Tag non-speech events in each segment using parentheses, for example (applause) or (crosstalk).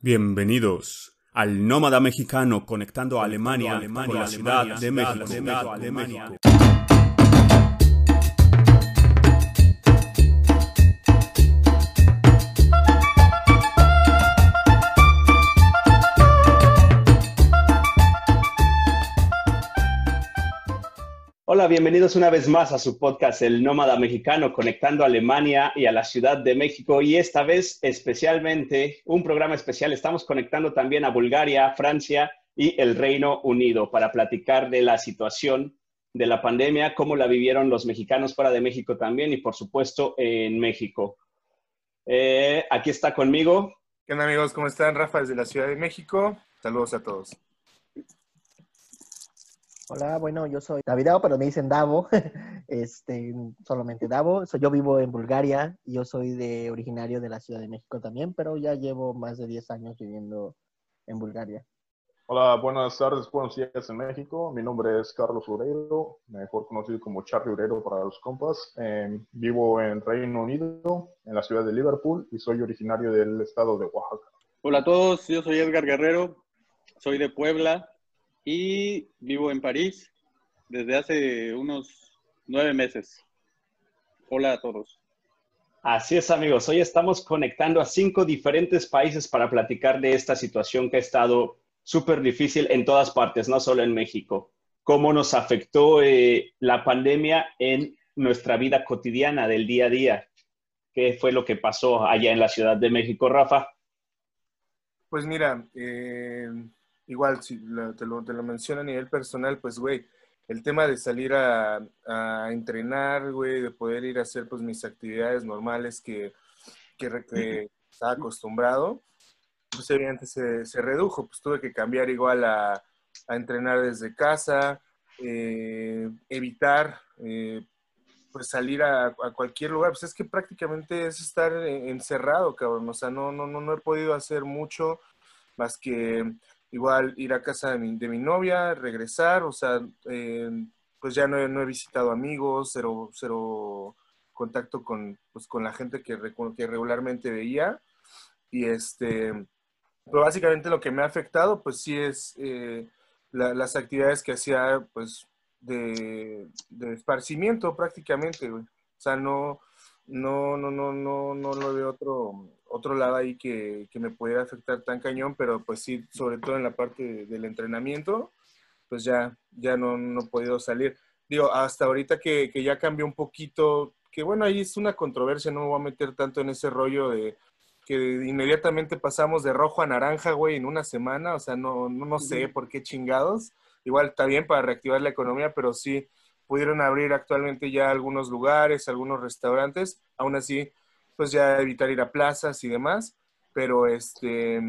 Bienvenidos al Nómada Mexicano conectando a Alemania, Alemania con la ciudad de México. Hola, bienvenidos una vez más a su podcast El Nómada Mexicano, conectando a Alemania y a la Ciudad de México. Y esta vez especialmente, un programa especial, estamos conectando también a Bulgaria, Francia y el Reino Unido para platicar de la situación de la pandemia, cómo la vivieron los mexicanos fuera de México también y por supuesto en México. Eh, aquí está conmigo. ¿Qué onda amigos? ¿Cómo están? Rafa desde la Ciudad de México. Saludos a todos. Hola, bueno, yo soy Davidao, pero me dicen Davo, (laughs) este, solamente Davo. yo vivo en Bulgaria y yo soy de originario de la Ciudad de México también, pero ya llevo más de 10 años viviendo en Bulgaria. Hola, buenas tardes, buenos días en México. Mi nombre es Carlos Ureiro, mejor conocido como Charlie Ureiro para los compas. Em, vivo en Reino Unido, en la ciudad de Liverpool, y soy originario del estado de Oaxaca. Hola a todos, yo soy Edgar Guerrero, soy de Puebla, y vivo en París desde hace unos nueve meses. Hola a todos. Así es, amigos. Hoy estamos conectando a cinco diferentes países para platicar de esta situación que ha estado súper difícil en todas partes, no solo en México. Cómo nos afectó eh, la pandemia en nuestra vida cotidiana del día a día. ¿Qué fue lo que pasó allá en la Ciudad de México, Rafa? Pues mira, eh, igual, si te, lo, te lo menciono a nivel personal, pues, güey, el tema de salir a, a, entrenar, güey, de poder ir a hacer, pues, mis actividades normales que, que, estaba acostumbrado, pues, evidentemente se, se, redujo, pues, tuve que cambiar igual a, a entrenar desde casa, eh, evitar, eh, pues, salir a, a, cualquier lugar, pues, es que prácticamente es estar encerrado, cabrón, o sea, no, no, no, no he podido hacer mucho más que igual ir a casa de mi, novia, regresar, o sea, eh, pues ya no he, visitado amigos, cero, cero contacto con, pues, con la gente que, regularmente veía. Y este, pero básicamente lo que me ha afectado, pues sí es eh, las actividades que hacía, pues, de, de esparcimiento prácticamente, O sea, no, no, no, no, no, no lo veo otro, otro lado ahí que, que, me pudiera afectar tan cañón, pero pues sí, sobre todo en la parte del entrenamiento, pues ya, ya no, no he podido salir. Digo, hasta ahorita que, que, ya cambió un poquito, que bueno, ahí es una controversia, no me voy a meter tanto en ese rollo de que inmediatamente pasamos de rojo a naranja, güey, en una semana, o sea, no, no, no sé por qué chingados. Igual está bien para reactivar la economía, pero sí pudieron abrir actualmente ya algunos lugares, algunos restaurantes, aún así pues ya evitar ir a plazas y demás, pero este,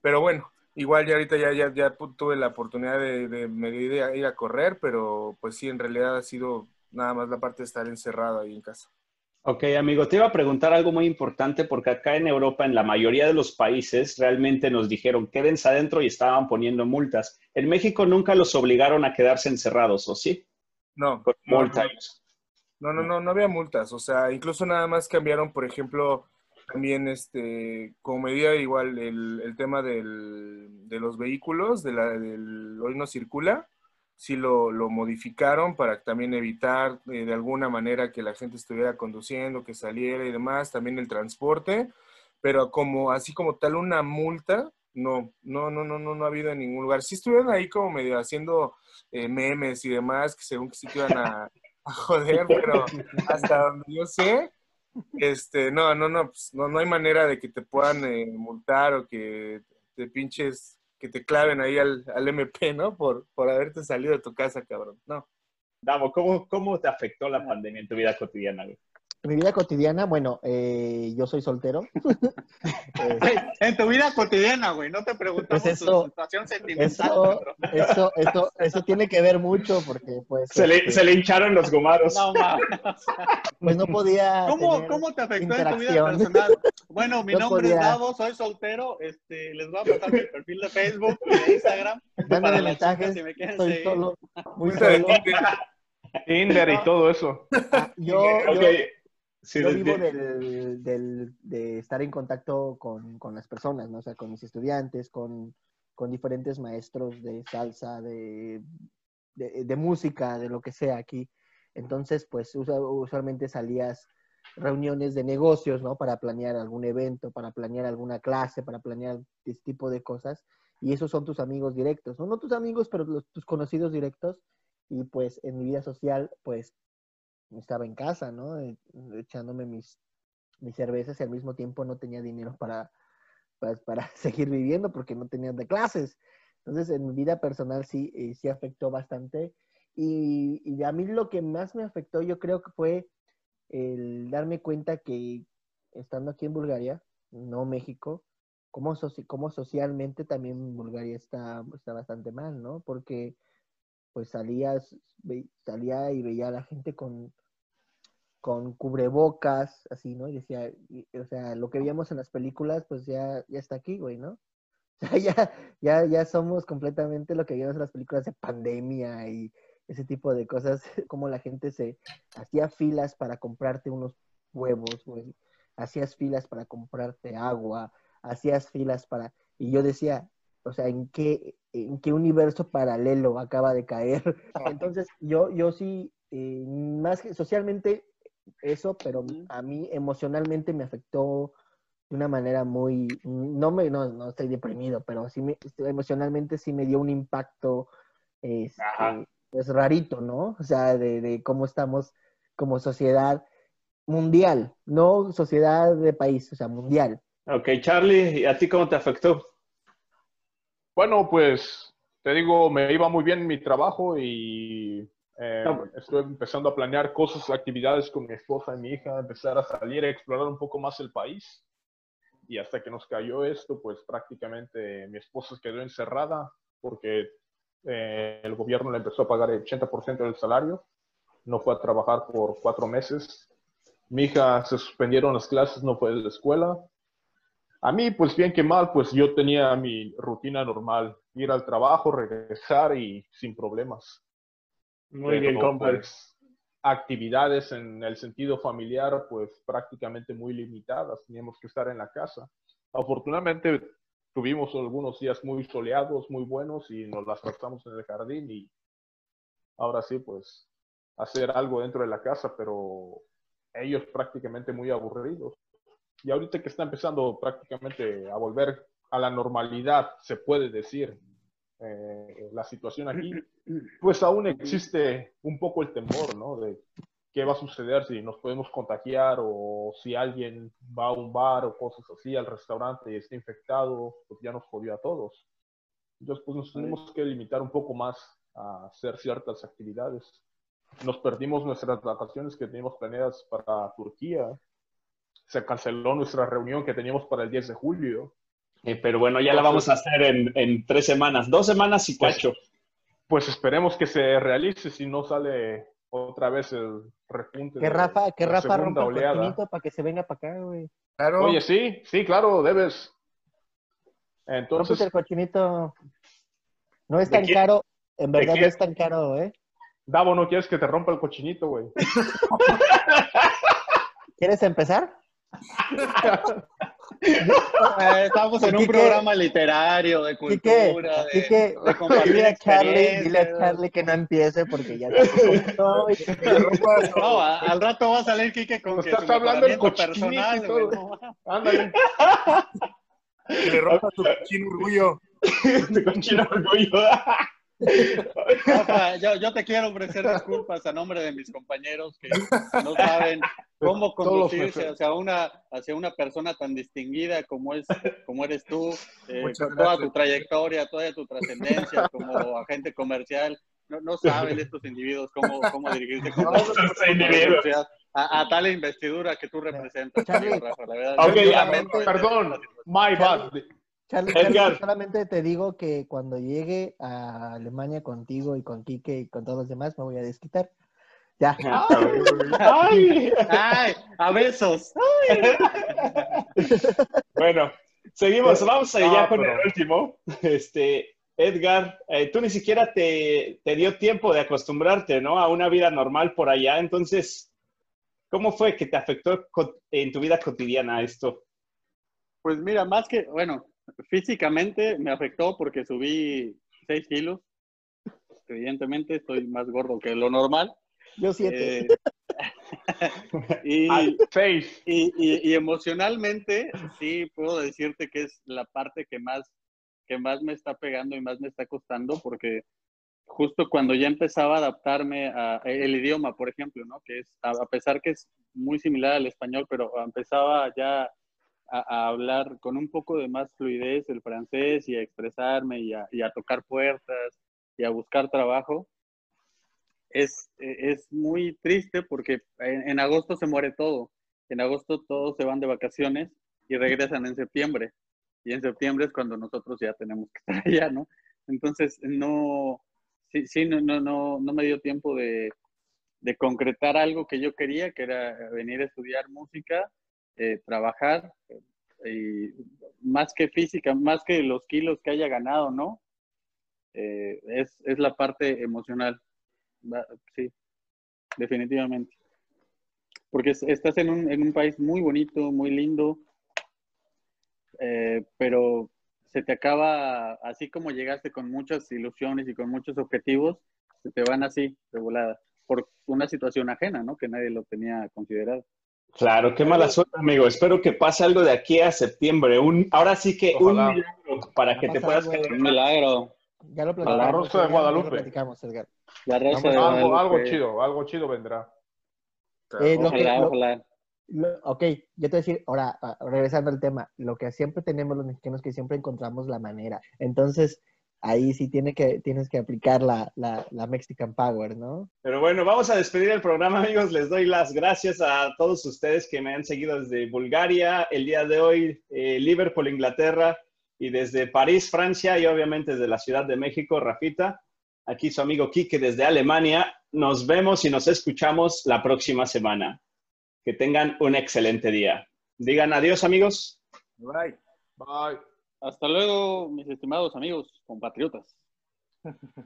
pero bueno, igual ya ahorita ya, ya, tuve la oportunidad de, de, ir a correr, pero pues sí, en realidad ha sido nada más la parte de estar encerrado ahí en casa. Ok, amigo, te iba a preguntar algo muy importante porque acá en Europa, en la mayoría de los países, realmente nos dijeron quédense adentro y estaban poniendo multas. En México nunca los obligaron a quedarse encerrados, ¿o sí? No. Multas. No, no, no, no había multas. O sea, incluso nada más cambiaron, por ejemplo, también este, como medida igual el, el tema del, de los vehículos, de la, del hoy no circula, sí lo, lo modificaron para también evitar eh, de alguna manera que la gente estuviera conduciendo, que saliera y demás, también el transporte, pero como así como tal una multa, no, no, no, no, no, no ha habido en ningún lugar. Sí estuvieron ahí como medio haciendo eh, memes y demás, que según que sí que iban (laughs) a, joder, pero hasta donde yo sé, este, no, no, no, pues, no, no hay manera de que te puedan eh, multar o que te pinches, que te claven ahí al, al MP, ¿no? Por, por haberte salido de tu casa, cabrón, no. Damo, ¿cómo, ¿cómo te afectó la pandemia en tu vida cotidiana, güey? Mi vida cotidiana, bueno, eh, yo soy soltero. (laughs) en tu vida cotidiana, güey, no te preguntamos pues eso, tu situación sentimental. Eso, eso, eso, tiene que ver mucho porque, pues... Se, le, este, se le hincharon los gomaros. No, Pues no podía ¿Cómo, ¿Cómo te afectó en tu vida personal? (laughs) Bueno, mi nombre es Davo, soy soltero, este, les voy a pasar mi perfil de Facebook y de Instagram. (laughs) Mándame mensajes, si me soy seguir. solo, muy solo. Tinder y todo eso. Ah, yo, yo Sí, yo vivo de- del, del- de estar en contacto con, con las personas, ¿no? O sea, con mis estudiantes, con, con diferentes maestros de salsa, de, de, de música, de lo que sea aquí. Entonces, pues usualmente salías reuniones de negocios, ¿no? Para planear algún evento, para planear alguna clase, para planear este tipo de cosas. Y esos son tus amigos directos, ¿no? No tus amigos, pero los- tus conocidos directos. Y pues en mi vida social, pues estaba en casa, ¿no? Echándome mis, mis cervezas y al mismo tiempo no tenía dinero para, pues, para (laughs) seguir viviendo porque no tenía de clases. Entonces, en mi vida personal sí, eh, sí afectó bastante. Y, y a mí lo que más me afectó, yo creo que fue el darme cuenta que estando aquí en Bulgaria, no México, cómo, soci- cómo socialmente también Bulgaria está, está bastante mal, ¿no? Porque pues salías, salía y veía a la gente con, con cubrebocas, así, ¿no? Y decía, y- o sea, lo que veíamos en las películas, pues ya, ya está aquí, güey, ¿no? (laughs) O sea, ya, ya, ya somos completamente lo que veíamos en las películas de pandemia y ese tipo de cosas, (laughs) como la gente se hacía filas para comprarte unos huevos, güey, hacías filas para comprarte agua, hacías filas para... Y yo decía, o sea, ¿en qué, en qué universo paralelo acaba de caer? (laughs) Entonces, yo, yo sí, eh, más que socialmente eso, pero a mí emocionalmente me afectó de una manera muy, no me, no, no estoy deprimido, pero sí me, emocionalmente sí me dio un impacto, este, Ajá. pues rarito, ¿no? O sea, de, de cómo estamos como sociedad mundial, no sociedad de país, o sea, mundial. Ok, Charlie, ¿y a ti cómo te afectó? Bueno, pues te digo, me iba muy bien mi trabajo y eh, No. estoy empezando a planear cosas, actividades con mi esposa y mi hija, empezar a salir a explorar un poco más el país. Y hasta que nos cayó esto, pues prácticamente mi esposa quedó encerrada porque eh, el gobierno le empezó a pagar el 80% del salario. No fue a trabajar por cuatro meses. Mi hija se suspendieron las clases, no fue a la escuela. A mí, pues bien que mal, pues yo tenía mi rutina normal, ir al trabajo, regresar y sin problemas. Muy bien, Pero, compa. pues, actividades en el sentido familiar, pues prácticamente muy limitadas. Teníamos que estar en la casa. Afortunadamente tuvimos algunos días muy soleados, muy buenos y nos las pasamos en el jardín y ahora sí, pues hacer algo dentro de la casa, pero ellos prácticamente muy aburridos. Y ahorita que está empezando prácticamente a volver a la normalidad, se puede decir, eh, la situación aquí, pues aún existe un poco el temor, ¿no? De qué va a suceder si nos podemos contagiar o si alguien va a un bar o cosas así, al restaurante y está infectado, pues ya nos jodió a todos. Entonces, pues nos tenemos que limitar un poco más a hacer ciertas actividades. Nos perdimos nuestras vacaciones que teníamos planeadas para Turquía. Se canceló nuestra reunión que teníamos para el 10 de julio. Eh, pero bueno, ya la vamos a hacer en, en tres semanas, dos semanas y cacho. Pues esperemos que se realice si no sale otra vez el repunte. Que Rafa, que Rafa rompa el oleada. cochinito para que se venga para acá, güey. Claro. Oye, sí, sí, claro, debes. Entonces, el cochinito. No es ¿De tan quién? caro, en ¿De verdad no es tan caro, ¿eh? Davo, no quieres que te rompa el cochinito, güey. (laughs) ¿Quieres empezar? Eh, estamos en un programa literario, de cultura, de, Quique, de compartir dile a Charlie, dile a. Charlie que no empiece porque ya (laughs) no, No, al rato va a salir Quique con que estás hablando y personal. Ándale. Que le rompa su cochino orgullo. (laughs) Te cochino orgullo. Yo te quiero ofrecer disculpas a nombre de mis compañeros que no saben cómo Todos los conducirse hacia una, hacia una persona tan distinguida como, es, como eres tú, (laughs) eh, con toda tu trayectoria, toda tu trascendencia como (laughs) agente comercial. No, no saben estos individuos cómo, cómo dirigirse con No, a, a tal investidura que tú representas, Charlie. amigo Rafa, la verdad. Ok, yo ya, lamento Perdón, my bad. Charlie. Charlie, solamente te digo que cuando llegue a Alemania contigo y con Quique y con todos los demás me voy a desquitar. Ya. (laughs) Ay. ¡Ay! ¡A besos! (laughs) Bueno, seguimos. Vamos No, ya con pero- el último. Este, Edgar, eh, tú ni siquiera te, te dio tiempo de acostumbrarte, ¿no? A una vida normal por allá. Entonces, ¿Cómo fue que te afectó en tu vida cotidiana esto? Pues mira, más que, bueno, físicamente me afectó porque subí 6 kilos. Evidentemente estoy más gordo que lo normal. Yo siete. Eh, (laughs) y, y, y, emocionalmente, sí, puedo decirte que es la parte que más, que más me está pegando y más me está costando, porque justo cuando ya empezaba a adaptarme al idioma, por ejemplo, ¿no? Que es, a, pesar que es muy similar al español, pero empezaba ya a, hablar con un poco de más fluidez el francés y a expresarme y a, y a tocar puertas y a buscar trabajo, es, es muy triste porque en, agosto se muere todo. En agosto todos se van de vacaciones y regresan en septiembre. Y en septiembre es cuando nosotros ya tenemos que (laughs) estar allá, ¿no? Entonces, no, sí, sí no, no, no, no me dio tiempo de, de concretar algo que yo quería, que era venir a estudiar música, eh, trabajar, eh, y más que física, más que los kilos que haya ganado, ¿no? Eh, es, es la parte emocional sí, definitivamente. Porque estás en un, en un país muy bonito, muy lindo, eh, pero se te acaba, así como llegaste con muchas ilusiones y con muchos objetivos, se te van así, de volada, por una situación ajena, ¿no? Que nadie lo tenía considerado. Claro, qué mala suerte, amigo. Espero que pase algo de aquí a septiembre. Un, ahora sí que un milagro para que te puedas quedar. Un milagro. Ya lo platicamos. La rosa de Guadalupe. platicamos, Edgar. La rosa de algo, algo chido, algo chido vendrá. Eh, ojalá, ok, yo te voy a decir, ahora, ah, regresando al tema, lo que siempre tenemos los mexicanos que siempre encontramos la manera. Entonces, ahí sí tiene que, tienes que aplicar la, la, la, Mexican Power, ¿no? Pero bueno, vamos a despedir el programa, amigos. Les doy las gracias a todos ustedes que me han seguido desde Bulgaria, el día de hoy, eh, Liverpool, Inglaterra, y desde París, Francia, y obviamente desde la Ciudad de México, Rafita. Aquí su amigo Quique desde Alemania. Nos vemos y nos escuchamos la próxima semana. Que tengan un excelente día. Digan adiós, amigos. Bye. Bye. Hasta luego, mis estimados amigos, compatriotas.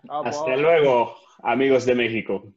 Hasta luego, amigos de México.